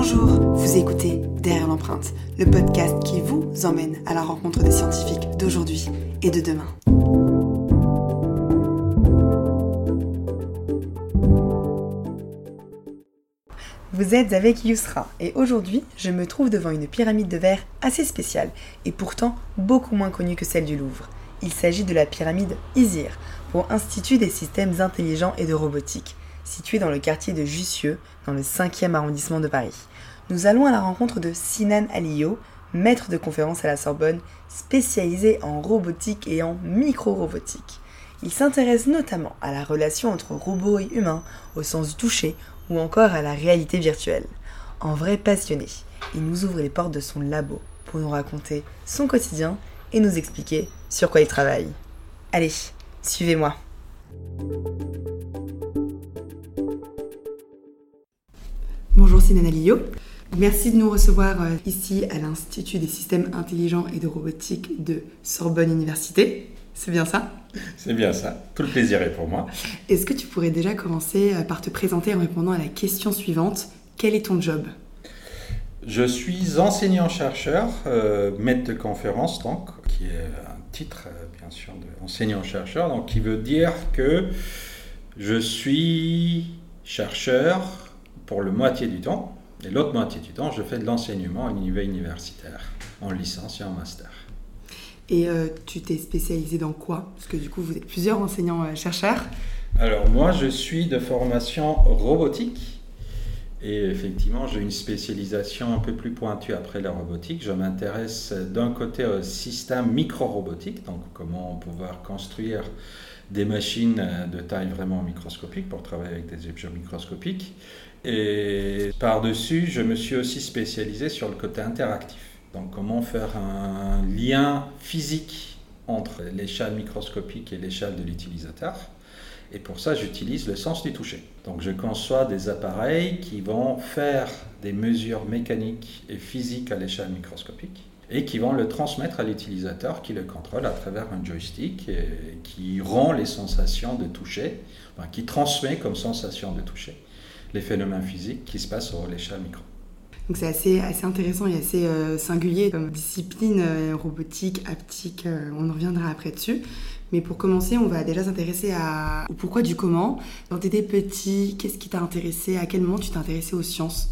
Bonjour, vous écoutez Derrière l'empreinte, le podcast qui vous emmène à la rencontre des scientifiques d'aujourd'hui et de demain. Vous êtes avec Yusra et aujourd'hui je me trouve devant une pyramide de verre assez spéciale et pourtant beaucoup moins connue que celle du Louvre. Il s'agit de la pyramide Isir, pour Institut des systèmes intelligents et de robotique, située dans le quartier de Jussieu, dans le 5e arrondissement de Paris. Nous allons à la rencontre de Sinan Aliyo, maître de conférence à la Sorbonne, spécialisé en robotique et en micro-robotique. Il s'intéresse notamment à la relation entre robots et humains, au sens du toucher, ou encore à la réalité virtuelle. En vrai passionné, il nous ouvre les portes de son labo pour nous raconter son quotidien et nous expliquer sur quoi il travaille. Allez, suivez-moi. Bonjour Sinan Aliyo. Merci de nous recevoir euh, ici à l'Institut des systèmes intelligents et de robotique de Sorbonne Université. C'est bien ça? C'est bien ça. Tout le plaisir est pour moi. Est-ce que tu pourrais déjà commencer euh, par te présenter en répondant à la question suivante Quel est ton job? Je suis enseignant-chercheur, euh, maître de conférence, donc, qui est un titre, bien sûr, d'enseignant-chercheur, donc qui veut dire que je suis chercheur pour le moitié du temps, et l'autre moitié du temps, je fais de l'enseignement à niveau universitaire, en licence et en master. Et euh, tu t'es spécialisé dans quoi? Parce que du coup, vous êtes plusieurs enseignants-chercheurs. Alors moi, je suis de formation robotique. Et effectivement, j'ai une spécialisation un peu plus pointue après la robotique. Je m'intéresse d'un côté au système micro-robotique, donc comment pouvoir construire des machines de taille vraiment microscopique pour travailler avec des objets microscopiques. Et par-dessus, je me suis aussi spécialisé sur le côté interactif. Donc comment faire un lien physique entre l'échelle microscopique et l'échelle de l'utilisateur. Et pour ça, j'utilise le sens du toucher. Donc je conçois des appareils qui vont faire des mesures mécaniques et physiques à l'échelle microscopique et qui vont le transmettre à l'utilisateur qui le contrôle à travers un joystick et qui rend les sensations de toucher, qui transmet comme sensation de toucher les phénomènes physiques qui se passent à l'échelle micro. Donc c'est assez, assez intéressant et assez euh, singulier comme discipline euh, robotique, haptique, euh, on en reviendra après dessus. Mais pour commencer, on va déjà s'intéresser à au pourquoi du comment. Quand tu étais petit, qu'est-ce qui t'a intéressé? À quel moment tu t'es intéressé aux sciences?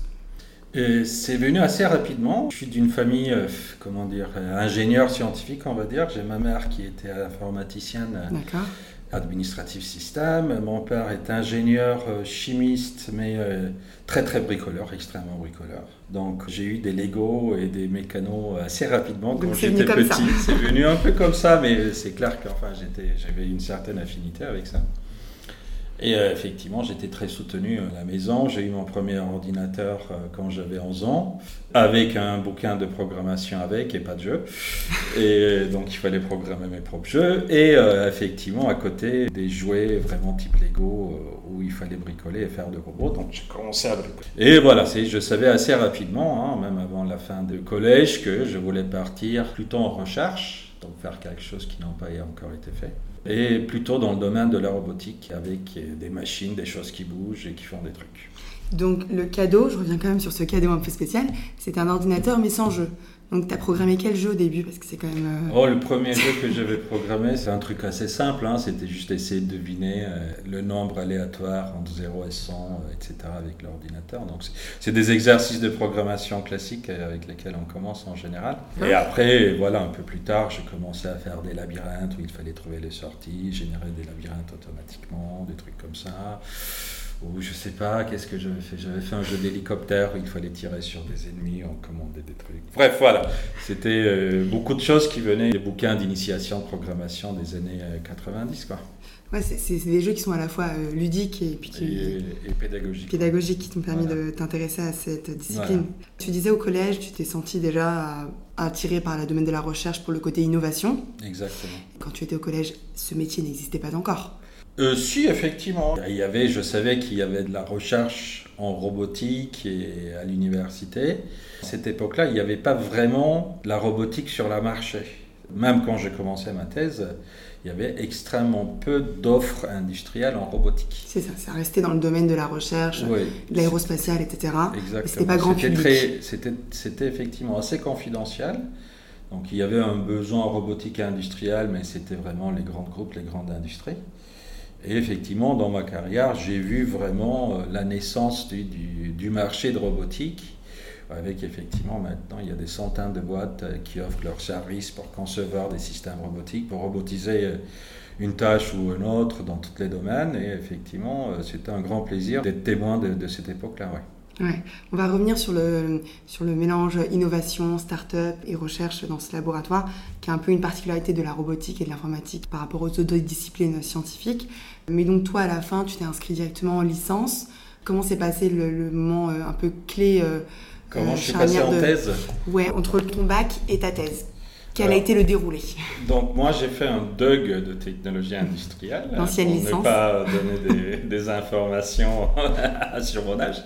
C'est venu assez rapidement. Je suis d'une famille, comment dire, ingénieur scientifique, on va dire. J'ai ma mère qui était informaticienne. D'accord administratif système. Mon père est ingénieur euh, chimiste, mais euh, très très bricoleur, extrêmement bricoleur. Donc j'ai eu des Lego et des mécanos assez rapidement quand j'étais petit. C'est venu un peu comme ça, mais c'est clair que enfin, j'avais une certaine affinité avec ça. Et euh, effectivement, j'étais très soutenu à la maison. J'ai eu mon premier ordinateur euh, quand j'avais 11 ans, avec un bouquin de programmation avec et pas de jeu. Et euh, donc, il fallait programmer mes propres jeux. Et effectivement, à côté, des jouets vraiment type Lego où il fallait bricoler et faire de robots. Donc, j'ai commencé à bricoler. Et voilà, je savais assez rapidement, hein, même avant la fin du collège, que je voulais partir plutôt en recherche, donc faire quelque chose qui n'a pas encore été fait et plutôt dans le domaine de la robotique avec des machines, des choses qui bougent et qui font des trucs. Donc le cadeau, je reviens quand même sur ce cadeau un peu spécial, c'est un ordinateur mais sans jeu. Donc tu as programmé quel jeu au début? Parce que c'est quand même... Euh, oh, le premier jeu que j'avais programmé, c'est un truc assez simple, hein. c'était juste essayer de deviner euh, le nombre aléatoire entre 0 et 100, euh, etc. avec l'ordinateur. Donc c'est des exercices de programmation classiques avec lesquels on commence en général. Et après, voilà, un peu plus tard, j'ai commencé à faire des labyrinthes où il fallait trouver les sorties, générer des labyrinthes automatiquement, des trucs comme ça ou je sais pas, qu'est-ce que j'avais fait? J'avais fait un jeu d'hélicoptère où il fallait tirer sur des ennemis, on commandait des trucs. Bref, voilà, c'était euh, beaucoup de choses qui venaient des bouquins d'initiation de programmation des années 90, euh, quoi. Ouais, c'est des jeux qui sont à la fois euh, ludiques et, puis et, pédagogiques. Pédagogiques qui t'ont permis de t'intéresser à cette discipline. Tu disais au collège, tu t'es senti déjà attiré par le domaine de la recherche pour le côté innovation. Exactement. Quand tu étais au collège, ce métier n'existait pas encore. Euh, si, effectivement. Il y avait, je savais qu'il y avait de la recherche en robotique et à l'université. À cette époque-là, il n'y avait pas vraiment la robotique sur la marché. Même quand j'ai commencé ma thèse, il y avait extrêmement peu d'offres industrielles en robotique. C'est ça, ça restait dans le domaine de la recherche, de l'aérospatiale, etc. Exactement. C'était pas grand public. C'était effectivement assez confidentiel. Donc il y avait un besoin en robotique industrielle, mais c'était vraiment les grands groupes, les grandes industries. Et effectivement, dans ma carrière, j'ai vu vraiment euh, la naissance du, marché de robotique, avec effectivement maintenant, il y a des centaines de boîtes euh, qui offrent leurs services pour concevoir des systèmes robotiques, pour robotiser euh, une tâche ou une autre dans tous les domaines. Et effectivement, c'était un grand plaisir d'être témoin de, cette époque-là. Ouais. On va revenir sur le, sur le mélange innovation, start-up et recherche dans ce laboratoire, qui est un peu une particularité de la robotique et de l'informatique par rapport aux autres disciplines scientifiques. Mais donc toi, à la fin, tu t'es inscrit directement en licence. Comment s'est passé le, moment euh, un peu clé euh, Comment euh, je suis passé en thèse? Ouais, entre ton bac et ta thèse. Quel a été le déroulé? Donc moi j'ai fait un DUG de technologie industrielle. L'ancienne licence. Pour ne pas donner des, des informations sur mon âge.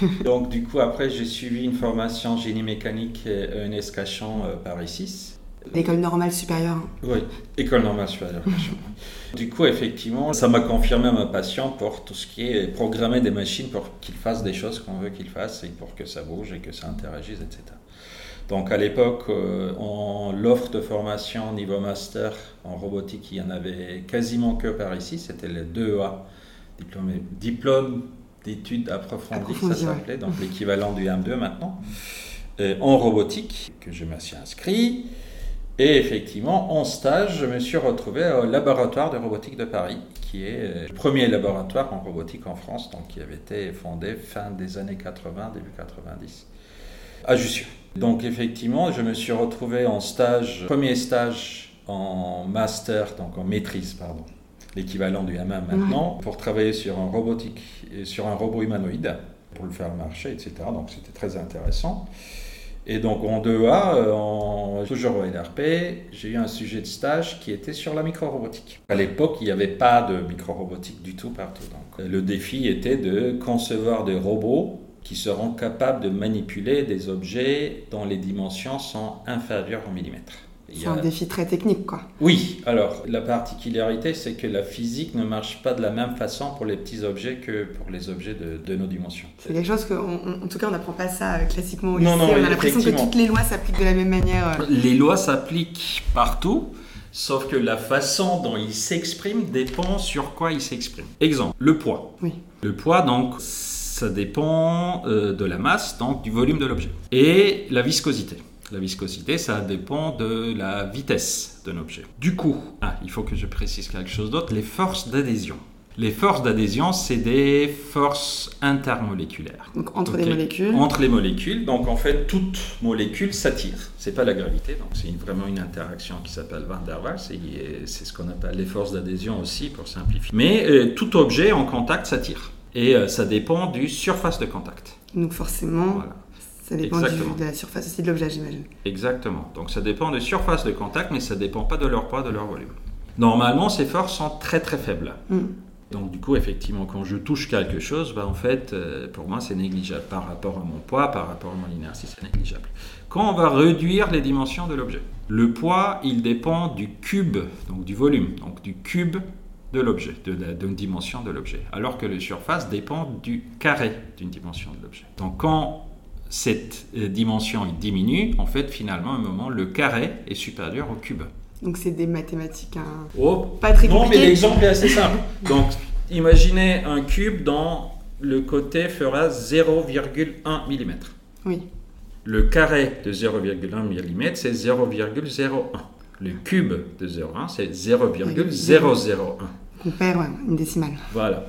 Donc, du coup, après, j'ai suivi une formation génie mécanique ENS Cachan euh, Paris 6. L'école normale supérieure Oui, école normale supérieure du coup, effectivement, ça m'a confirmé ma passion pour tout ce qui est programmer des machines pour qu'ils fassent des choses qu'on veut qu'ils fassent et pour que ça bouge et que ça interagisse, etc. Donc à l'époque, euh, l'offre de formation niveau master en robotique, il y en avait quasiment que par ici, c'était les 2A, diplôme, diplôme d'études approfondies, ça s'appelait, donc l'équivalent du M2 maintenant, euh, en robotique, que je me suis inscrit. Et effectivement, en stage, je me suis retrouvé au laboratoire de robotique de Paris, qui est euh, le premier laboratoire en robotique en France, donc qui avait été fondé fin des années 80, début 90, à Jussieu. Donc effectivement, je me suis retrouvé en stage, premier stage en master, donc en maîtrise, pardon, l'équivalent du M1 maintenant, pour travailler sur un robotique, sur un robot humanoïde, pour le faire marcher, etc. Donc c'était très intéressant. Et donc en 2A, euh, en, toujours au LRP, j'ai eu un sujet de stage qui était sur la micro-robotique. À l'époque, il n'y avait pas de micro-robotique du tout partout. Donc, le défi était de concevoir des robots qui seront capables de manipuler des objets dont les dimensions sont inférieures au millimètre. C'est un défi très technique, quoi. Oui, alors la particularité, c'est que la physique ne marche pas de la même façon pour les petits objets que pour les objets de, nos dimensions. C'est quelque chose qu'en en tout cas, on n'apprend pas ça euh, classiquement au lycée. Non, non, on a l'impression que toutes les lois s'appliquent de la même manière. Euh. Les lois s'appliquent partout. Sauf que la façon dont ils s'expriment dépend sur quoi ils s'expriment. Exemple, le poids. Oui. Le poids, donc, ça dépend euh, de la masse, donc du volume de l'objet. Et la viscosité. La viscosité, ça dépend de la vitesse d'un objet. Du coup, ah, il faut que je précise quelque chose d'autre, les forces d'adhésion. Les forces d'adhésion, c'est des forces intermoléculaires. Donc entre les molécules Entre les molécules. Donc en fait, toute molécule s'attire. C'est pas la gravité, donc c'est vraiment une interaction qui s'appelle Van der Waals. C'est ce qu'on appelle les forces d'adhésion aussi, pour simplifier. Mais euh, tout objet en contact s'attire. Et euh, ça dépend du surface de contact. Donc forcément, voilà. Ça dépend de la surface aussi de l'objet, j'imagine. Exactement. Donc ça dépend des surfaces de contact, mais ça ne dépend pas de leur poids, de leur volume. Normalement, ces forces sont très très faibles. Hmm. Donc du coup, effectivement, quand je touche quelque chose, bah, en fait, euh, pour moi, c'est négligeable. Par rapport à mon poids, par rapport à mon inertie, c'est négligeable. Quand on va réduire les dimensions de l'objet, le poids, il dépend du cube, donc du volume, donc du cube de l'objet, d'une dimension de l'objet. Alors que la surface dépend du carré d'une dimension de l'objet. Donc quand cette euh, dimension diminue, en fait, finalement, à un moment, le carré est supérieur au cube. Donc, c'est des mathématiques hein, oh, pas très Non, mais l'exemple est assez simple. Donc, imaginez un cube dont le côté fera 0,1 mm. Oui. Le carré de 0,1 mm, c'est 0,01. Le cube de 0,1, c'est 0,001. On perd une décimale. Voilà.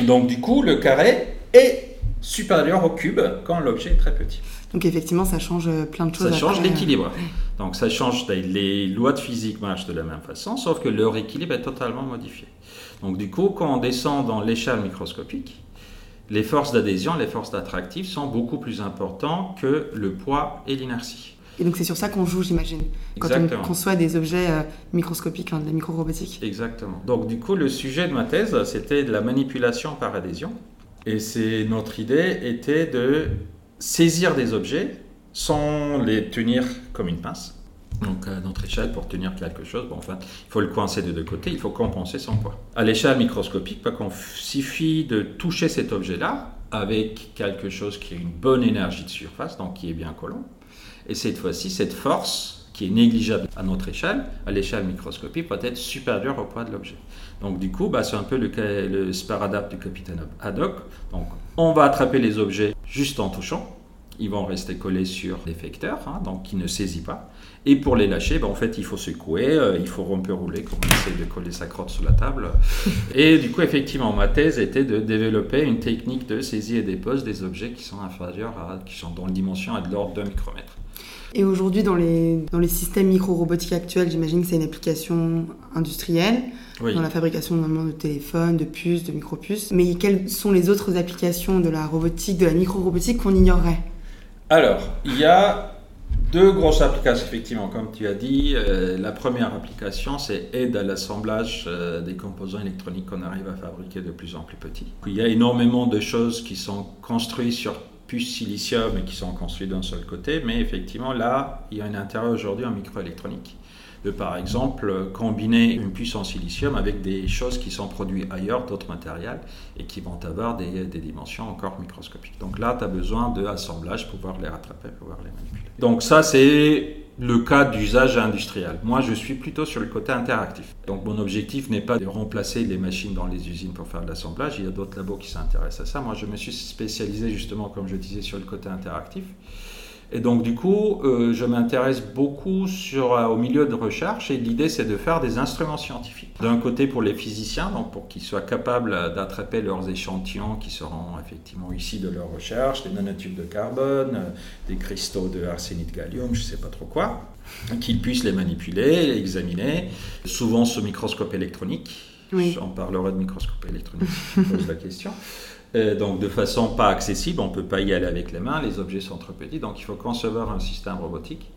Donc, du coup, le carré est supérieur au cube quand l'objet est très petit. Donc effectivement, ça change euh, plein de choses. Ça change l'équilibre. Donc ça change, les lois de physique marchent de la même façon, sauf que leur équilibre est totalement modifié. Donc du coup, quand on descend dans l'échelle microscopique, les forces d'adhésion, les forces d'attractif sont beaucoup plus importantes que le poids et l'inertie. Et donc c'est sur ça qu'on joue, j'imagine, quand on conçoit des objets euh, microscopiques, hein, de la micro-robotique. Exactement. Donc du coup, le sujet de ma thèse, c'était de la manipulation par adhésion. Et c'est notre idée était de saisir des objets sans les tenir comme une pince Donc à notre échelle, pour tenir quelque chose, bon, enfin, il faut le coincer de deux côtés, il faut compenser son poids. À l'échelle microscopique, il suffit de toucher cet objet-là avec quelque chose qui a une bonne énergie de surface, donc qui est bien collant. Et cette fois-ci, cette force qui est négligeable à notre échelle, à l'échelle microscopique, peut être supérieure au poids de l'objet. Donc du coup, bah, c'est un peu le, le sparadap du capitaine Haddock. Donc on va attraper les objets juste en touchant. Ils vont rester collés sur l'effecteur, hein, donc qui ne saisit pas. Et pour les lâcher, bah, en fait, il faut secouer, euh, il faut romper rouler, comme on essaie de coller sa crotte sur la table. Et du coup, effectivement, ma thèse était de développer une technique de saisie et dépose des objets qui sont inférieurs à, qui sont dans une dimension à de l'ordre d'un micromètre. Et aujourd'hui, dans les, dans les systèmes micro-robotiques actuels, j'imagine que c'est une application industrielle, dans la fabrication normalement de téléphones, de puces, de micro-puces. Mais quelles sont les autres applications de la robotique, de la micro-robotique qu'on ignorerait? Alors, il y a deux grosses applications, effectivement, comme tu as dit. Euh, la première application, c'est aide à l'assemblage euh, des composants électroniques qu'on arrive à fabriquer de plus en plus petits. Il y a énormément de choses qui sont construites sur silicium et qui sont construits d'un seul côté, mais effectivement là, il y a un intérêt aujourd'hui en microélectronique de par exemple combiner une puce en silicium avec des choses qui sont produites ailleurs, d'autres matériels, et qui vont avoir des, des dimensions encore microscopiques. Donc là, tu as besoin de assemblage pour pouvoir les rattraper, pouvoir les manipuler. Donc ça, c'est le cas d'usage industriel. Moi, je suis plutôt sur le côté interactif. Donc, mon objectif n'est pas de remplacer les machines dans les usines pour faire de l'assemblage. Il y a d'autres labos qui s'intéressent à ça. Moi, je me suis spécialisé justement, comme je disais, sur le côté interactif. Et donc, du coup, euh, je m'intéresse beaucoup sur, euh, au milieu de recherche et l'idée, c'est de faire des instruments scientifiques. D'un côté, pour les physiciens, donc pour qu'ils soient capables d'attraper leurs échantillons qui seront effectivement issus de leur recherche, des nanotubes de carbone, euh, des cristaux de arsénite gallium, je ne sais pas trop quoi, qu'ils puissent les manipuler, les examiner, souvent sous microscope électronique. Oui. On parlera de microscope électronique si pose la question. Euh, donc de façon pas accessible, on ne peut pas y aller avec les mains, les objets sont trop petits, donc il faut concevoir un système robotique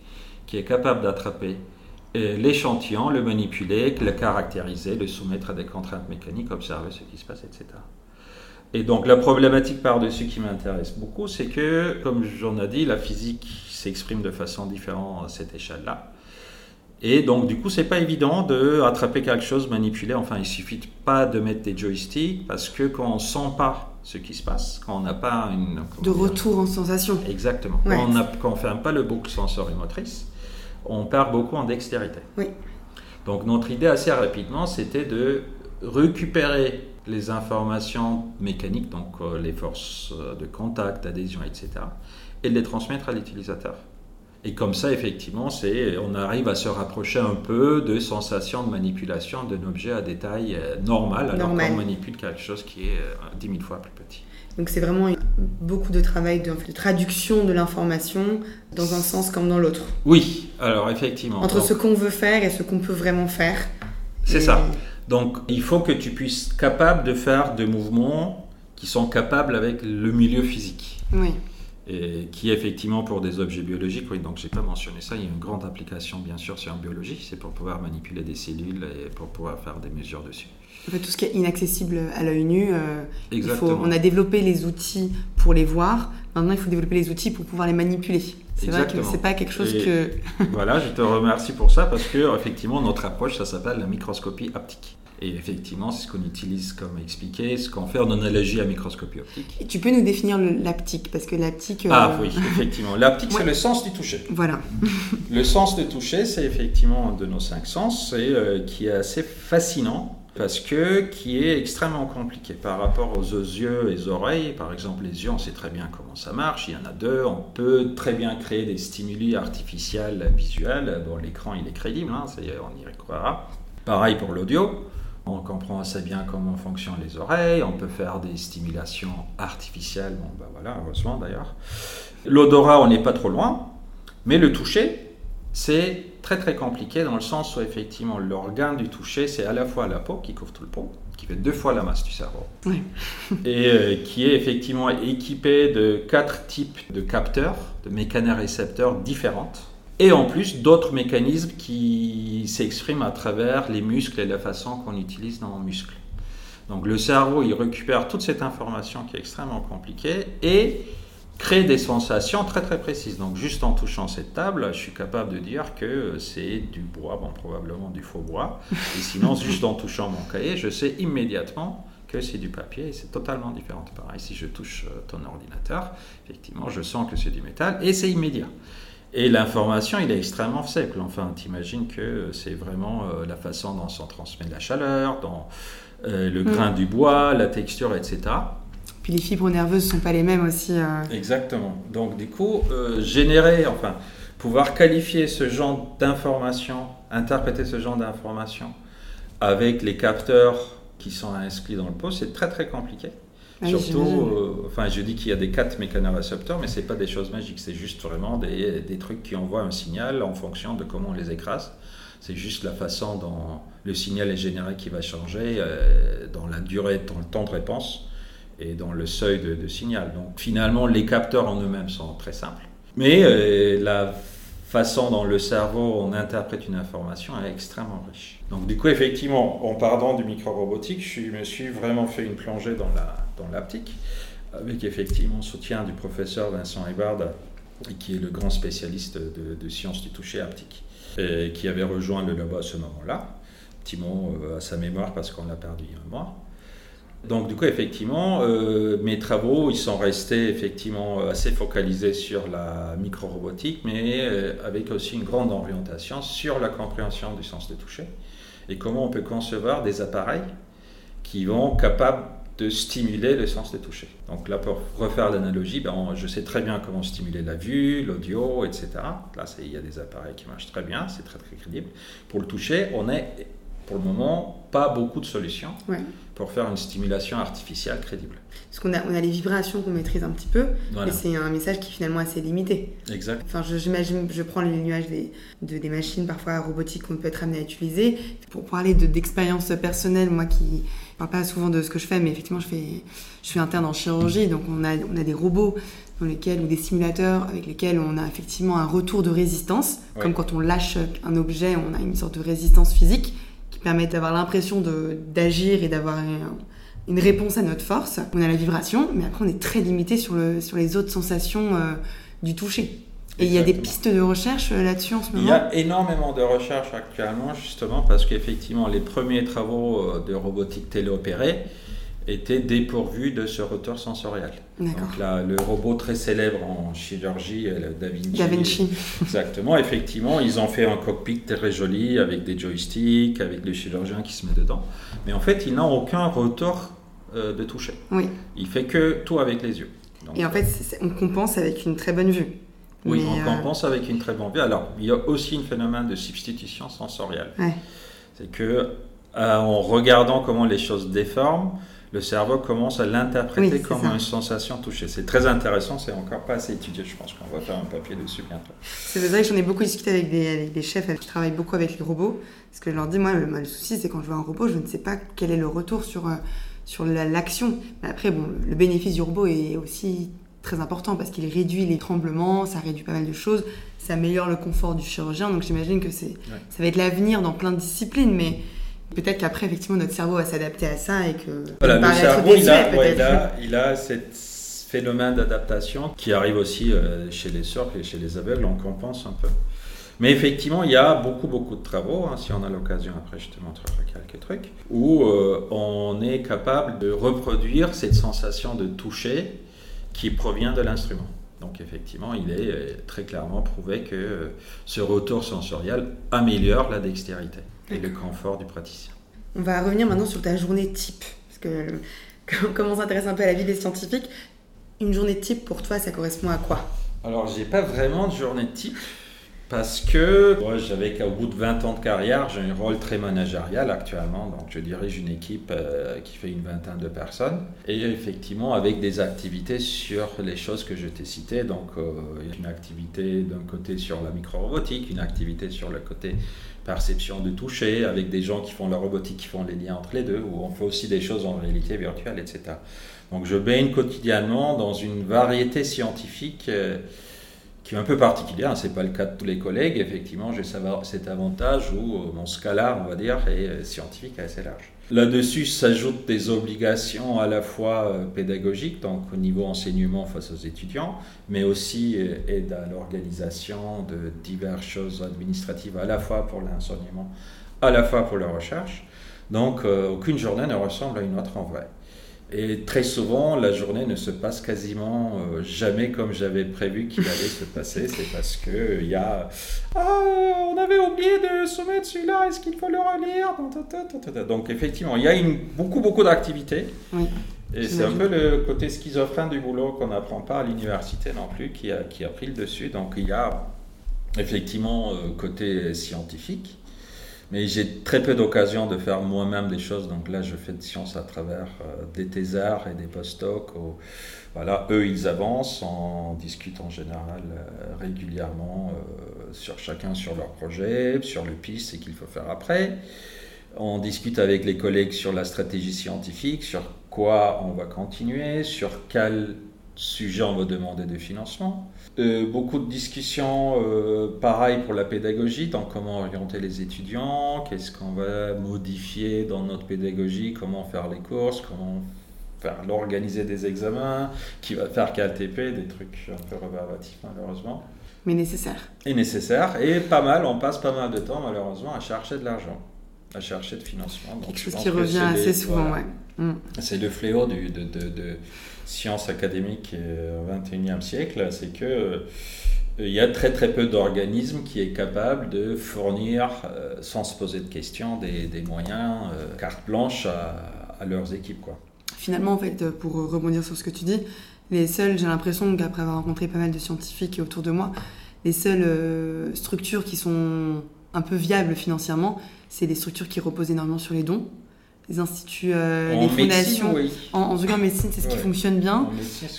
qui est capable d'attraper euh, l'échantillon, le manipuler, le caractériser, le soumettre à des contraintes mécaniques, observer ce qui se passe, etc. Et donc la problématique par-dessus qui m'intéresse beaucoup, c'est que, comme j'en ai dit, la physique s'exprime de façon différente à cette échelle-là. Et donc, du coup, c'est pas évident de attraper quelque chose, manipuler. Enfin, il suffit pas de mettre des joysticks parce que quand on sent pas ce qui se passe, quand on n'a pas une... De retour en sensation. Exactement. Quand on ne ferme pas le boucle sensorimotrice, on perd beaucoup en dextérité. Oui. Donc notre idée assez rapidement, c'était de récupérer les informations mécaniques, donc euh, les forces euh, de contact, adhésion, etc., et de les transmettre à l'utilisateur. Et comme ça, effectivement, c'est, on arrive à se rapprocher un peu de sensations de manipulation d'un objet à détail euh, normal, alors qu'on manipule quelque chose qui est euh, dix mille fois plus petit. Donc c'est vraiment beaucoup de travail de, traduction de l'information dans un sens comme dans l'autre. Oui, alors effectivement. Entre ce qu'on veut faire et ce qu'on peut vraiment faire. C'est ça. Donc il faut que tu puisses capable de faire des mouvements qui sont capables avec le milieu physique. Oui et qui effectivement pour des objets biologiques, oui, donc j'ai pas mentionné ça, il y a une grande application bien sûr sur en biologie, c'est pour pouvoir manipuler des cellules et pour pouvoir faire des mesures dessus. Tout ce qui est inaccessible à l'œil nu, euh, il faut, on a développé les outils pour les voir, maintenant il faut développer les outils pour pouvoir les manipuler. C'est vrai que c'est pas quelque chose que... voilà, je te remercie pour ça parce que effectivement notre approche, ça s'appelle la microscopie haptique. Et effectivement, c'est ce qu'on utilise comme expliqué, ce qu'on fait en analogie à microscopie optique. Et tu peux nous définir l'aptique Parce que l'aptique. Ah euh, oui, effectivement. L'aptique, c'est le sens du toucher. Voilà. le sens du toucher, c'est effectivement un de nos cinq sens et euh, qui est assez fascinant parce que qui est extrêmement compliqué par rapport aux yeux et aux oreilles. Par exemple, les yeux, on sait très bien comment ça marche. Il y en a deux. On peut très bien créer des stimuli artificiels visuels. Bon, l'écran, il est crédible, hein, on y croira. Pareil pour l'audio. On comprend assez bien comment fonctionnent les oreilles, on peut faire des stimulations artificielles, bon ben voilà, heureusement d'ailleurs. L'odorat, on n'est pas trop loin, mais le toucher, c'est très très compliqué dans le sens où effectivement l'organe du toucher, c'est à la fois la peau qui couvre tout le pot, qui fait deux fois la masse du cerveau, et euh, qui est effectivement équipé de quatre types de capteurs, de mécanorécepteurs différentes et en plus d'autres mécanismes qui s'expriment à travers les muscles et la façon qu'on utilise dans les muscles. Donc le cerveau, il récupère toute cette information qui est extrêmement compliquée et crée des sensations très très précises. Donc juste en touchant cette table, je suis capable de dire que c'est du bois, bon probablement du faux bois. Et sinon, juste en touchant mon cahier, je sais immédiatement que c'est du papier et c'est totalement différent. Pareil, si je touche euh, ton ordinateur, effectivement, je sens que c'est du métal et c'est immédiat. Et l'information, il est extrêmement faible. Enfin, t'imagines que c'est vraiment euh, la façon dont on transmet la chaleur, dans euh, le grain mm. du bois, la texture, etc. Puis les fibres nerveuses ne sont pas les mêmes aussi. Euh. Exactement. Donc du coup, générer, enfin, pouvoir qualifier ce genre d'information, interpréter ce genre d'information avec les capteurs qui sont inscrits dans le pot, c'est très très compliqué. Surtout, euh, enfin, je dis qu'il y a des quatre mécanorécepteurs, mais ce n'est pas des choses magiques, c'est juste vraiment des, des, trucs qui envoient un signal en fonction de comment on les écrase. C'est juste la façon dont le signal est généré qui va changer euh, dans la durée, dans le temps de réponse et dans le seuil de, signal. Donc finalement, les capteurs en eux-mêmes sont très simples. Mais euh, la façon dont le cerveau on interprète une information est extrêmement riche. Donc du coup, effectivement, en parlant du micro-robotique, je me suis vraiment fait une plongée dans la dans l'aptique, avec effectivement soutien du professeur Vincent Ebard, qui est le grand spécialiste de, sciences du toucher haptique, et qui avait rejoint le labo à ce moment-là. Petit mot euh, à sa mémoire parce qu'on l'a perdu il y a un mois. Donc du coup, effectivement, euh, mes travaux, ils sont restés effectivement assez focalisés sur la micro-robotique, mais euh, avec aussi une grande orientation sur la compréhension du sens de toucher et comment on peut concevoir des appareils qui vont capables de stimuler le sens de toucher. Donc là, pour refaire l'analogie, ben, je sais très bien comment stimuler la vue, l'audio, etc. Là, il y a des appareils qui marchent très bien, c'est très très crédible. Pour le toucher, on est pour le moment pas beaucoup de solutions pour faire une stimulation artificielle crédible. Parce qu'on a, on a les vibrations qu'on maîtrise un petit peu, mais c'est un message qui est finalement assez limité. Exact. Enfin, j'imagine, je, prends les nuages des, de, des machines parfois robotiques qu'on peut être amené à utiliser. Pour parler d'expérience personnelle, moi qui je parle pas souvent de ce que je fais, mais effectivement, je, fais, je suis interne en chirurgie, donc on a, on a des robots dans lesquels, ou des simulateurs avec lesquels on a effectivement un retour de résistance, comme quand on lâche un objet, on a une sorte de résistance physique qui permet d'avoir l'impression d'agir et d'avoir une réponse à notre force. On a la vibration, mais après on est très limité sur, le, sur les autres sensations euh, du toucher. Et il y a des pistes de recherche euh, là-dessus en ce moment Il y a énormément de recherches actuellement, justement, parce qu'effectivement, les premiers travaux euh, de robotique téléopérée étaient dépourvus de ce retour sensoriel. Donc là, le robot très célèbre en chirurgie, le Da Vinci. Da Vinci. Exactement, effectivement, ils ont fait un cockpit très joli avec des joysticks, avec le chirurgien qui se met dedans. Mais en fait, il n'a aucun euh, de toucher. Oui. Il fait que tout avec les yeux. Et en fait, on compense avec une très bonne vue. Oui, on euh, compense avec une très bonne vue. Alors, il y a aussi un phénomène de substitution sensorielle. C'est que euh, en regardant comment les choses déforment, le cerveau commence à l'interpréter comme une sensation touchée. C'est très intéressant, c'est encore pas assez étudié. Je pense qu'on va faire un papier dessus bientôt. C'est vrai que j'en ai beaucoup discuté avec des, chefs qui travaillent beaucoup avec les robots. Parce que je leur dis, moi, le, le souci, c'est quand je vois un robot, je ne sais pas quel est le retour sur, euh, sur l'action. Mais après, bon, le bénéfice du robot est aussi très important parce qu'il réduit les tremblements, ça réduit pas mal de choses, ça améliore le confort du chirurgien. Donc j'imagine que c'est, ça va être l'avenir dans plein de disciplines, mais peut-être qu'après, effectivement, notre cerveau va s'adapter à ça et que. Voilà, le cerveau, il, a, il, a, ce phénomène d'adaptation qui arrive aussi euh, chez les sorts et chez les aveugles, on compense un peu. Mais effectivement, il y a beaucoup, beaucoup de travaux, hein, si on a l'occasion, après je te montrerai quelques trucs, où euh, on est capable de reproduire cette sensation de toucher qui provient de l'instrument. Donc effectivement, il est euh, très clairement prouvé que euh, ce retour sensoriel améliore la dextérité et le confort du praticien. On va revenir maintenant sur ta journée type, parce que comme on s'intéresse un peu à la vie des scientifiques, une journée type pour toi, ça correspond à quoi? Alors, j'ai pas vraiment de journée type. Parce que moi, j'avais qu'au bout de 20 ans de carrière, j'ai un rôle très managérial actuellement. Donc, je dirige une équipe euh, qui fait une vingtaine de personnes. Et effectivement, avec des activités sur les choses que je t'ai citées. Donc, euh, il y a une activité d'un côté sur la micro-robotique, une activité sur le côté perception de toucher, avec des gens qui font la robotique, qui font les liens entre les deux, où on fait aussi des choses en réalité virtuelle, etc. Donc, je baigne quotidiennement dans une variété scientifique. Euh, qui est un peu particulière, hein, ce n'est pas le cas de tous les collègues, effectivement, j'ai cet avantage où euh, mon scala, on va dire, est euh, scientifique assez large. Là-dessus s'ajoutent des obligations à la fois euh, pédagogiques, donc au niveau enseignement face aux étudiants, mais aussi aide à l'organisation de diverses choses administratives, à la fois pour l'enseignement, à la fois pour la recherche. Donc aucune journée ne ressemble à une autre en vrai. Et très souvent, la journée ne se passe quasiment euh, jamais comme j'avais prévu qu'il allait se passer. C'est parce que il y a ah, on avait oublié de soumettre celui-là. Est-ce qu'il faut le relire? Donc effectivement, il y a une, beaucoup beaucoup d'activités. Et c'est un peu le côté schizophrène du boulot qu'on n'apprend pas à l'université non plus qui a, qui a pris le dessus. Donc il y a effectivement euh, côté scientifique mais j'ai très peu d'occasion de faire moi-même des choses. Donc là, je fais de science à travers euh, des thésards et des postdocs. voilà, eux, ils avancent. On discute en général euh, régulièrement euh, sur chacun sur leur projet, sur le piste et qu'il faut faire après. On discute avec les collègues sur la stratégie scientifique, sur quoi on va continuer, sur quel sujet on va demander de financement. Euh, beaucoup de discussions, euh, pareil pour la pédagogie, dans comment orienter les étudiants, qu'est-ce qu'on va modifier dans notre pédagogie, comment faire les courses, comment faire l'organiser des examens, qui va faire KLTP, des trucs un peu rébarbatifs malheureusement. Mais nécessaire. Et nécessaire, et pas mal, on passe pas mal de temps malheureusement à chercher de l'argent, à chercher de financement. Quelque chose qui revient assez souvent, ouais. Mm. C'est le fléau du, de, de, de sciences académiques au XXIe siècle, c'est que euh, il y a très très peu d'organismes qui est capable de fournir, euh, sans se poser de questions, des, des moyens euh, carte blanche à, à, leurs équipes. Quoi. Finalement, en fait, pour rebondir sur ce que tu dis, les seuls, j'ai l'impression qu'après avoir rencontré pas mal de scientifiques autour de moi, les seules structures qui sont un peu viables financièrement, c'est des structures qui reposent énormément sur les dons les instituts, euh, les fondations. En, en, tout cas, en médecine, c'est ce qui fonctionne bien.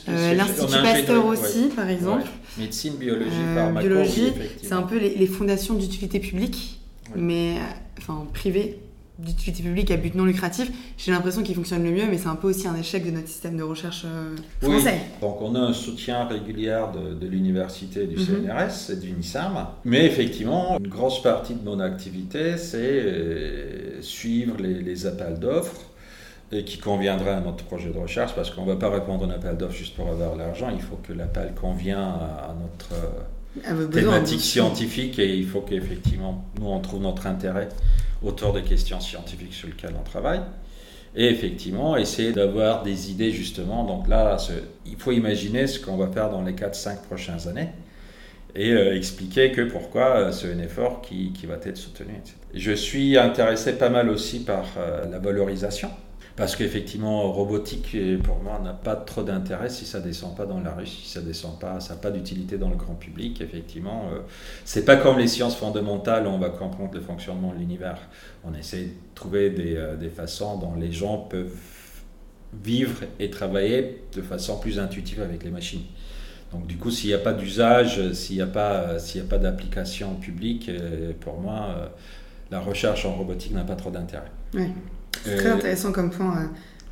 Euh, L'Institut Pasteur aussi, par exemple. Médecine, biologie, euh, Biologie, c'est un peu les, les fondations d'utilité publique, mais enfin privées d'utilité publique à but non lucratif, j'ai l'impression qu'il fonctionne le mieux, mais c'est un peu aussi un échec de notre système de recherche euh, français. Donc on a un soutien régulier de, de l'université, du mhm. CNRS et du NISAM, mais effectivement, une grosse partie de mon activité, c'est euh, suivre les, les appels d'offres et qui conviendraient à notre projet de recherche, parce qu'on ne va pas répondre à un appel d'offres juste pour avoir l'argent, il faut que l'appel convienne à, notre... Euh, thématique scientifique et il faut qu'effectivement nous on trouve notre intérêt autour des questions scientifiques sur lesquelles on travaille. Et effectivement, essayer d'avoir des idées justement. Donc là, il faut imaginer ce qu'on va faire dans les 4-5 prochaines années et euh, expliquer que pourquoi euh, c'est un effort qui, qui, va être soutenu. Je suis intéressé pas mal aussi par euh, la valorisation. Parce qu'effectivement, robotique, pour moi, n'a pas trop d'intérêt si ça descend pas dans la rue, si ça descend pas, ça n'a pas d'utilité dans le grand public. Effectivement, euh, c'est pas comme les sciences fondamentales où on va comprendre le fonctionnement de l'univers. On essaie de trouver des, euh, des, façons dont les gens peuvent vivre et travailler de façon plus intuitive avec les machines. Donc du coup, s'il n'y a pas d'usage, s'il n'y a pas, s'il a pas d'application publique, euh, pour moi, la recherche en robotique n'a pas trop d'intérêt. Oui. C'est très intéressant comme point euh,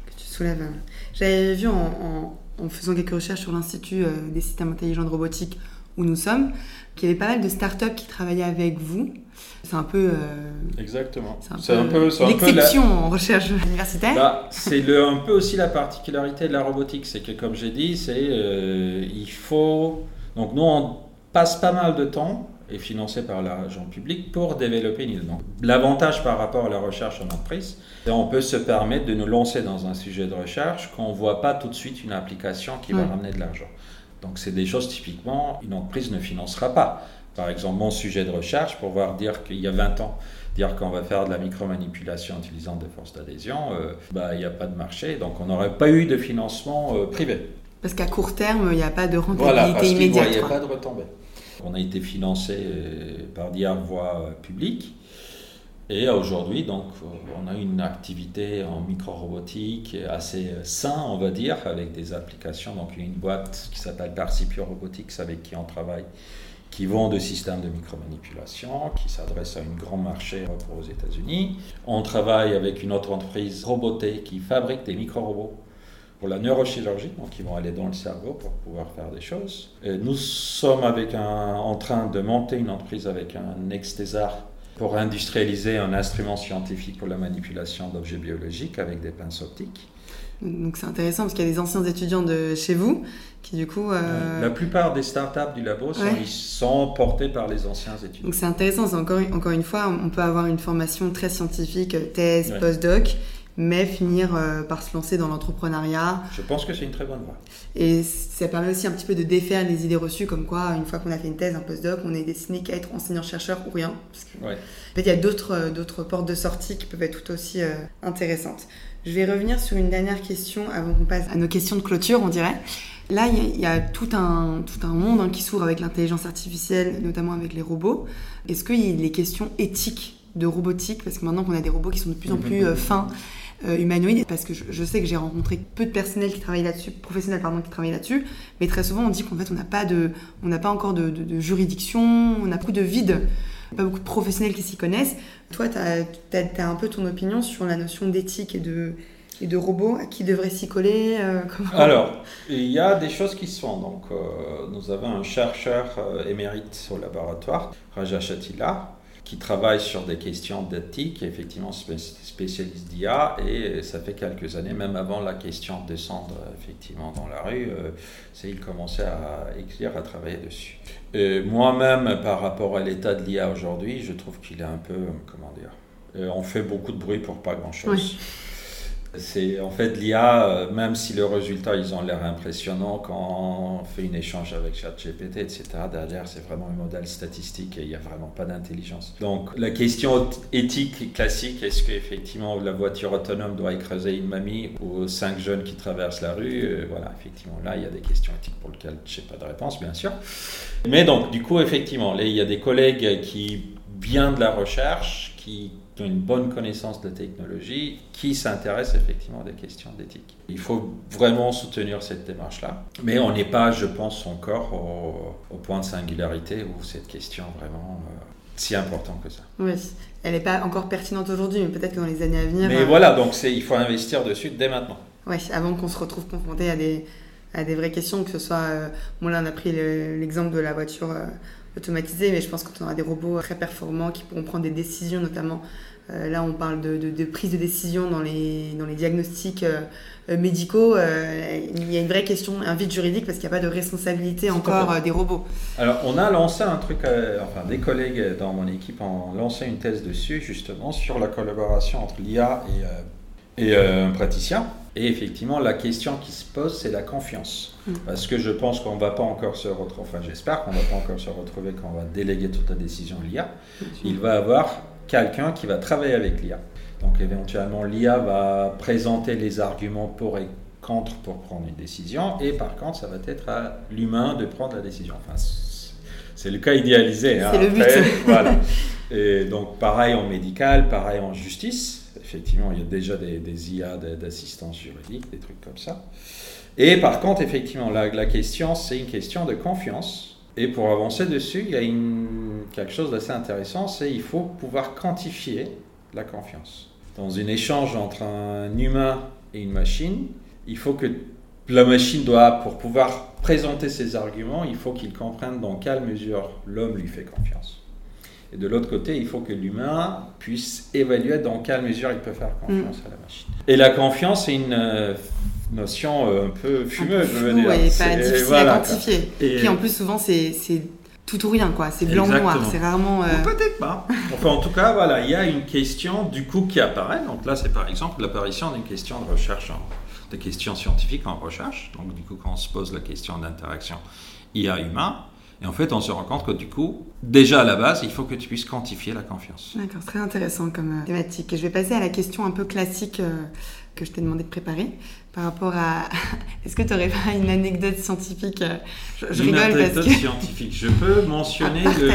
que tu soulèves. J'avais vu en, en, faisant quelques recherches sur l'Institut euh, des systèmes intelligents de robotique où nous sommes, qu'il y avait pas mal de startups qui travaillaient avec vous. C'est un peu. Euh, Exactement. C'est un peu, l'exception en recherche universitaire. Bah, c'est un peu aussi la particularité de la robotique, c'est que comme j'ai dit, c'est il faut. Donc nous on passe pas mal de temps et financé par l'argent public pour développer une île. l'avantage par rapport à la recherche en entreprise, c'est qu'on peut se permettre de nous lancer dans un sujet de recherche qu'on ne voit pas tout de suite une application qui va ramener de l'argent. Donc, c'est des choses typiquement une entreprise ne financera pas. Par exemple, mon sujet de recherche, pour voir dire qu'il y a 20 ans, dire qu'on va faire de la micromanipulation utilisant des forces d'adhésion, euh, bah, il n'y a pas de marché, donc on n'aurait pas eu de financement euh, privé. Parce qu'à court terme, il n'y a pas de rentabilité voilà, parce immédiate. Il n'y a pas de retombée. On a été financé euh, par diverses voies publiques. Et aujourd'hui, donc, on a une activité en micro-robotique assez sain, on va dire, avec des applications. Donc, il y a une boîte qui s'appelle Darcipio Robotics avec qui on travaille, qui vend des systèmes de micromanipulation, qui s'adresse à un grand marché aux États-Unis. On travaille avec une autre entreprise, Roboté, qui fabrique des micro-robots pour la neurochirurgie, donc ils vont aller dans le cerveau pour pouvoir faire des choses. Et nous sommes avec un, en train de monter une entreprise avec un ex-thésard pour industrialiser un instrument scientifique pour la manipulation d'objets biologiques avec des pinces optiques. Donc c'est intéressant parce qu'il y a des anciens étudiants de chez vous qui du coup... Euh, la plupart des startups du labo sont, ils sont portés par les anciens étudiants. Donc c'est intéressant, encore, encore une fois, on peut avoir une formation très scientifique, thèse, postdoc, mais finir euh, par se lancer dans l'entrepreneuriat. Je pense que c'est une très bonne voie. Et ça permet aussi un petit peu de défaire les idées reçues, comme quoi, une fois qu'on a fait une thèse, un postdoc, on est destiné qu'à être enseignant-chercheur ou rien. Parce que, En fait, il y a d'autres, euh, d'autres portes de sortie qui peuvent être tout aussi euh, intéressantes. Je vais revenir sur une dernière question avant qu'on passe à nos questions de clôture, on dirait. Là, il y, a tout un, tout un monde hein, qui s'ouvre avec l'intelligence artificielle, notamment avec les robots. Est-ce qu'il y a des questions éthiques de robotique? Parce que maintenant qu'on a des robots qui sont de plus en plus fins, euh, humanoïde, parce que je, sais que j'ai rencontré peu de personnel qui travaille là-dessus, professionnels pardon, qui travaillent là-dessus, mais très souvent on dit qu'en fait on n'a pas de, on n'a pas encore de, juridiction, on a beaucoup de vide, pas beaucoup de professionnels qui s'y connaissent. Toi, tu as, un peu ton opinion sur la notion d'éthique et de, et de robots qui devraient s'y coller euh, Alors, il y a des choses qui se font. Donc, euh, nous avons un chercheur émérite au laboratoire, Raja Chatila, qui travaille sur des questions d'éthique, effectivement spécialiste d'IA, et ça fait quelques années, même avant la question de descendre effectivement dans la rue, euh, c'est il commençait à écrire, à travailler dessus. Moi-même, par rapport à l'état de l'IA aujourd'hui, je trouve qu'il est un peu, comment dire, euh, on fait beaucoup de bruit pour pas grand-chose. C'est en fait l'IA, euh, même si le résultat, ils ont l'air impressionnants quand on fait une échange avec ChatGPT, etc. Derrière, c'est vraiment un modèle statistique et il n'y a vraiment pas d'intelligence. Donc la question éthique classique, est-ce qu'effectivement la voiture autonome doit écraser une mamie ou cinq jeunes qui traversent la rue euh, Voilà, effectivement, là, il y a des questions éthiques pour lesquelles je n'ai pas de réponse, bien sûr. Mais donc, du coup, effectivement, il y a des collègues qui viennent de la recherche, qui qui ont une bonne connaissance de la technologie, qui s'intéressent effectivement à des questions d'éthique. Il faut vraiment soutenir cette démarche-là, mais on n'est pas, je pense, encore au, point de singularité où cette question vraiment euh, si importante que ça. Oui, elle n'est pas encore pertinente aujourd'hui, mais peut-être que dans les années à venir. Mais euh, voilà, donc il faut investir dessus dès maintenant. Oui, avant qu'on se retrouve confronté à des, à des vraies questions, que ce soit, euh, bon là on a pris l'exemple de la voiture automatisé, mais je pense qu'on aura des robots très performants qui pourront prendre des décisions, notamment euh, là on parle de, de, prise de décision dans les, dans les diagnostics euh, euh, médicaux. il y a une vraie question, un vide juridique, parce qu'il n'y a pas de responsabilité encore des robots. Alors on a lancé un truc, enfin des collègues dans mon équipe ont lancé une thèse dessus, justement, sur la collaboration entre l'IA et, et un praticien. Et effectivement, la question qui se pose, c'est la confiance. Mm. Parce que je pense qu'on ne va pas encore se retrouver, enfin j'espère qu'on ne va pas encore se retrouver quand on va déléguer toute la décision à l'IA. Il va avoir quelqu'un qui va travailler avec l'IA. Donc éventuellement, l'IA va présenter les arguments pour et contre pour prendre une décision. Et par contre, ça va être à l'humain de prendre la décision. Enfin, c'est le cas idéalisé. Hein, c'est le but. voilà. Et donc pareil en médical, pareil en justice effectivement, il y a déjà des, IA d'assistance juridique, des trucs comme ça. Et par contre, effectivement, la, question, c'est une question de confiance. Et pour avancer dessus, il y a quelque chose d'assez intéressant, c'est il faut pouvoir quantifier la confiance. Dans un échange entre un humain et une machine, il faut que la machine doit, pour pouvoir présenter ses arguments, il faut qu'il comprenne dans quelle mesure l'homme lui fait confiance. Et de l'autre côté, il faut que l'humain puisse évaluer dans quelle mesure il peut faire confiance mm. à la machine. Et la confiance, c'est une euh, notion euh, un peu fumeuse, je veux dire. pas difficile à quantifier. Et puis en plus, souvent, c'est tout ou rien, quoi. C'est blanc-noir, c'est rarement... Euh, peut-être pas. Enfin, en tout cas, voilà, il y a une question, du coup, qui apparaît. Donc là, c'est par exemple l'apparition d'une question de recherche, de questions scientifiques en recherche. Donc du coup, quand on se pose la question d'interaction IA-humain, et en fait, on se rend compte que du coup, déjà à la base, il faut que tu puisses quantifier la confiance. D'accord, très intéressant comme euh, thématique. Et je vais passer à la question un peu classique euh, que je t'ai demandé de préparer par rapport à. Est-ce que tu aurais pas une anecdote scientifique euh, je, une anecdote scientifique. Je peux mentionner le.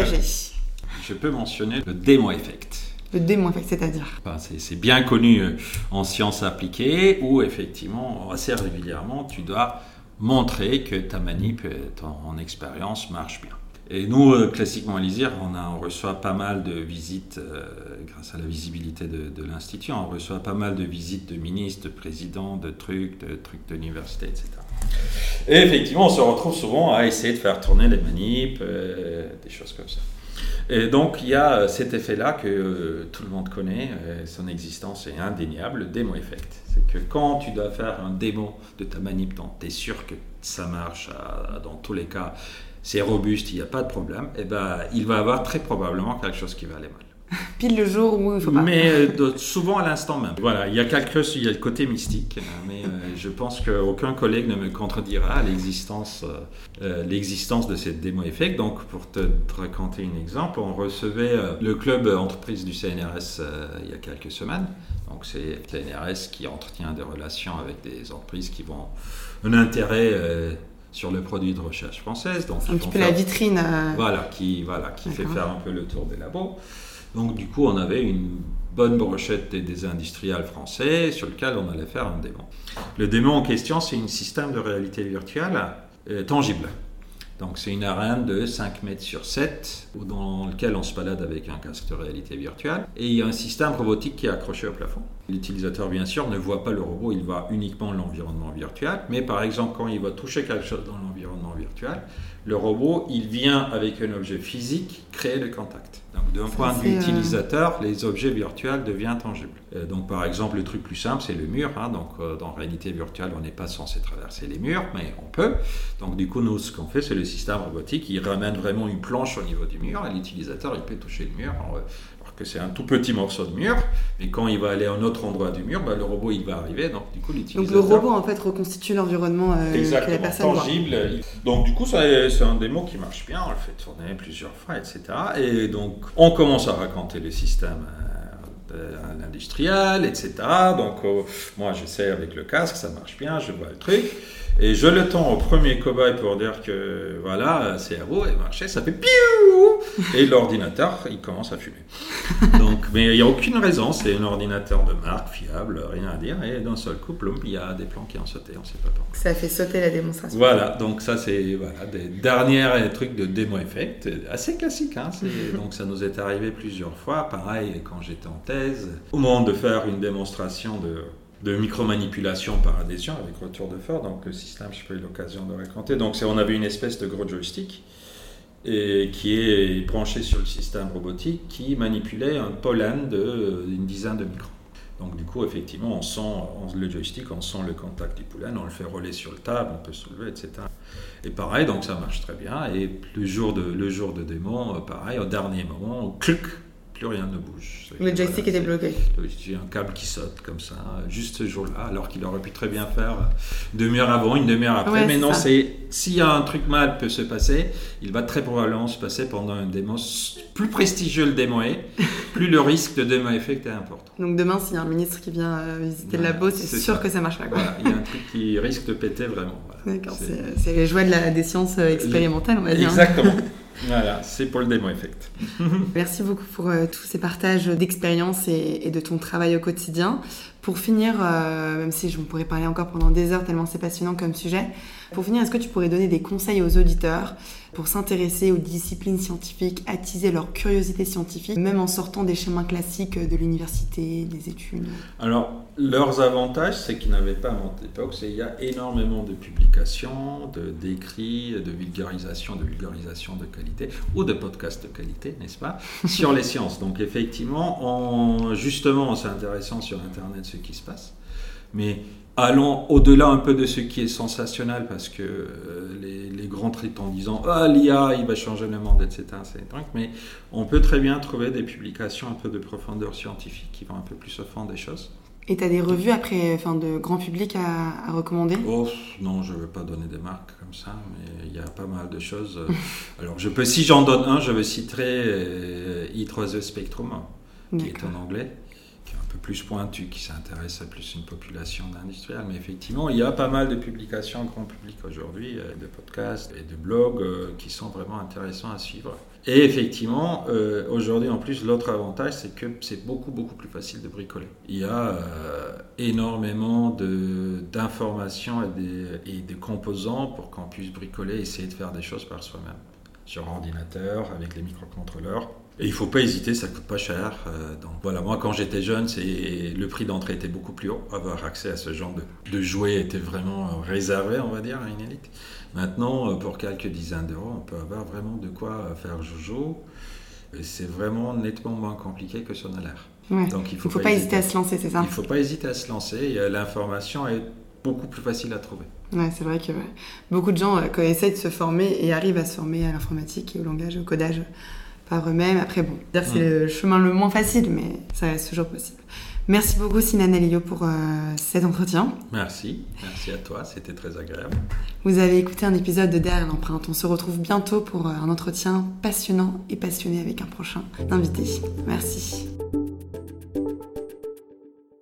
Je peux mentionner le démo effect. Le démo effect, c'est-à-dire C'est bien connu en sciences appliquées où effectivement, assez régulièrement, tu dois montrer que ta manip, ton expérience marche bien. Et nous, euh, classiquement à l'ISIR, on, reçoit pas mal de visites, euh, grâce à la visibilité de, l'Institut, on reçoit pas mal de visites de ministres, de présidents, de trucs, de trucs d'université, etc. Et effectivement, on se retrouve souvent à essayer de faire tourner les manips, euh, des choses comme ça. Et donc il y a cet effet-là que tout le monde connaît, son existence est indéniable, le démo effect. C'est que quand tu dois faire un démo de ta manip, tu es sûr que ça marche dans tous les cas, c'est robuste, il n'y a pas de problème, et eh ben, il va avoir très probablement quelque chose qui va aller mal. Pile le jour où il faut pas. Mais euh, souvent à l'instant même. Voilà, il y a quelque chose, il y a le côté mystique, hein, mais euh, je pense qu'aucun collègue ne me contredira l'existence, euh, l'existence de cette démo effect. Donc, pour te, raconter un exemple, on recevait le club entreprise du CNRS il y a quelques semaines. Donc, c'est le CNRS qui entretient des relations avec des entreprises qui vont un intérêt sur le produit de recherche française. Donc, un petit peu la vitrine. Voilà, qui, voilà, qui fait faire un peu le tour des labos. Donc du coup, on avait une bonne brochette des, industriels français sur lequel on allait faire un démon. Le démon en question, c'est un système de réalité virtuelle euh, tangible. Donc c'est une arène de 5 mètres sur 7 dans lequel on se balade avec un casque de réalité virtuelle et il y a un système robotique qui est accroché au plafond. L'utilisateur bien sûr ne voit pas le robot, il voit uniquement l'environnement virtuel, mais par exemple quand il va toucher quelque chose dans l'environnement virtuel, le robot il vient avec un objet physique créer le contact. D'un point de vue euh, utilisateur, les objets virtuels deviennent tangibles. Euh, donc par exemple, le truc plus simple, c'est le mur. Hein. donc euh, dans réalité virtuelle, on n'est pas censé traverser les murs, mais on peut. Donc du coup, nous, ce qu'on fait, c'est le système robotique. Il ramène vraiment une planche au niveau du mur et l'utilisateur, il peut toucher le mur. Que c'est un tout petit morceau de mur, mais quand il va aller à un autre endroit du mur, bah, le robot il va arriver, donc du coup. Donc le robot en fait reconstitue l'environnement euh, que la personne tangible. Donc du coup c'est un démo qui marche bien, on le fait tourner plusieurs fois, etc. Et donc on commence à raconter le système euh, à l'industriel, etc. Donc euh, moi j'essaie avec le casque, ça marche bien, je vois le truc. Et je le tends au premier cobaye pour dire que voilà, c'est à vous, et marché, ça fait piou Et l'ordinateur, il commence à fumer. Donc, mais il n'y a aucune raison, c'est un ordinateur de marque, fiable, rien à dire. Et d'un seul coup, il y a des plans qui ont sauté, on ne sait pas pourquoi. Ça fait sauter la démonstration. Voilà, donc ça c'est voilà, des derniers trucs de démo effect, assez classique. Hein, donc ça nous est arrivé plusieurs fois. Pareil, quand j'étais en thèse, au moment de faire une démonstration de de micromanipulation par adhésion avec retour de fort. Donc le système, je pas eu l'occasion de raconter. Donc on avait une espèce de gros joystick et qui est branché sur le système robotique qui manipulait un pollen d'une dizaine de microns. Donc du coup, effectivement, on sent le joystick, on sent le contact du pollen, on le fait rouler sur le table, on peut soulever, etc. Et pareil, donc ça marche très bien. Et le jour de, le jour de démon, pareil, au dernier moment, clic, plus rien ne bouge. Le joystick était bloqué. J'ai un câble qui saute comme ça, juste ce jour-là, alors qu'il aurait pu très bien faire une demi-heure avant, une demi-heure après. mais non, c'est s'il y a un truc mal peut se passer, il va très probablement se passer pendant un démo. Plus prestigieux le démo est, plus le risque de démo effect est important. Donc demain, s'il y a un ministre qui vient euh, visiter le labo, c'est sûr que ça marche pas. il y a un truc qui risque de péter vraiment. D'accord, c'est les joies de la, des sciences euh, expérimentales, on va dire. Exactement. Voilà, c'est pour le démo effect. Merci beaucoup pour euh, tous ces partages d'expérience et, de ton travail au quotidien. Pour finir, euh, même si je pourrais parler encore pendant des heures tellement c'est passionnant comme sujet, pour finir, est-ce que tu pourrais donner des conseils aux auditeurs pour s'intéresser aux disciplines scientifiques, attiser leur curiosité scientifique, même en sortant des chemins classiques de l'université, des études? Alors, leurs avantages, c'est qu'ils n'avaient pas à mon époque, c'est qu'il y a énormément de publications, d'écrits, de, de vulgarisation, de vulgarisation de qualité, ou de podcasts de qualité, n'est-ce pas, sur les sciences. Donc effectivement, en, justement, c'est intéressant sur Internet ce qui se passe. Mais allons au-delà un peu de ce qui est sensationnel, parce que euh, les, grands traitent en disant Ah, l'IA, il va changer le monde, etc. C'est mais on peut très bien trouver des publications un peu de profondeur scientifique qui vont un peu plus au fond des choses. Et tu as des revues après, enfin, de grand public à, recommander? Oh, non, je ne veux pas donner des marques comme ça, mais il y a pas mal de choses. Alors, je peux, si j'en donne un, je vais citer euh, I3E Spectrum, qui est en anglais peu plus pointu, qui s'intéresse à plus une population d'industriels. Mais effectivement, il y a pas mal de publications grand public aujourd'hui, euh, de podcasts et de blogs euh, qui sont vraiment intéressants à suivre. Et effectivement, euh, aujourd'hui en plus, l'autre avantage, c'est que c'est beaucoup, beaucoup plus facile de bricoler. Il y a énormément d'informations et, et de composants pour qu'on puisse bricoler, essayer de faire des choses par soi-même. Sur ordinateur, avec les microcontrôleurs et il ne faut pas hésiter, ça coûte pas cher. Euh, donc voilà, moi quand j'étais jeune, c'est le prix d'entrée était beaucoup plus haut. Avoir accès à ce genre de, de jouets était vraiment euh, réservé, on va dire, à une élite. Maintenant, euh, pour quelques dizaines d'euros, on peut avoir vraiment de quoi faire jojo. c'est vraiment nettement moins compliqué que son a l'air. Donc il ne faut, pas, hésiter à se lancer, c'est ça Il ne faut pas hésiter à se lancer. L'information est beaucoup plus facile à trouver. Ouais, c'est vrai que beaucoup de gens euh, essaient de se former et arrivent à se former à l'informatique et au langage, au codage par eux-mêmes. Après, bon, c'est mm. le chemin le moins facile, mais ça reste toujours possible. Merci beaucoup, Sinan Alio, pour euh, cet entretien. Merci, merci à toi, c'était très agréable. Vous avez écouté un épisode de Derrière l'empreinte. On se retrouve bientôt pour euh, un entretien passionnant et passionné avec un prochain invité. Merci.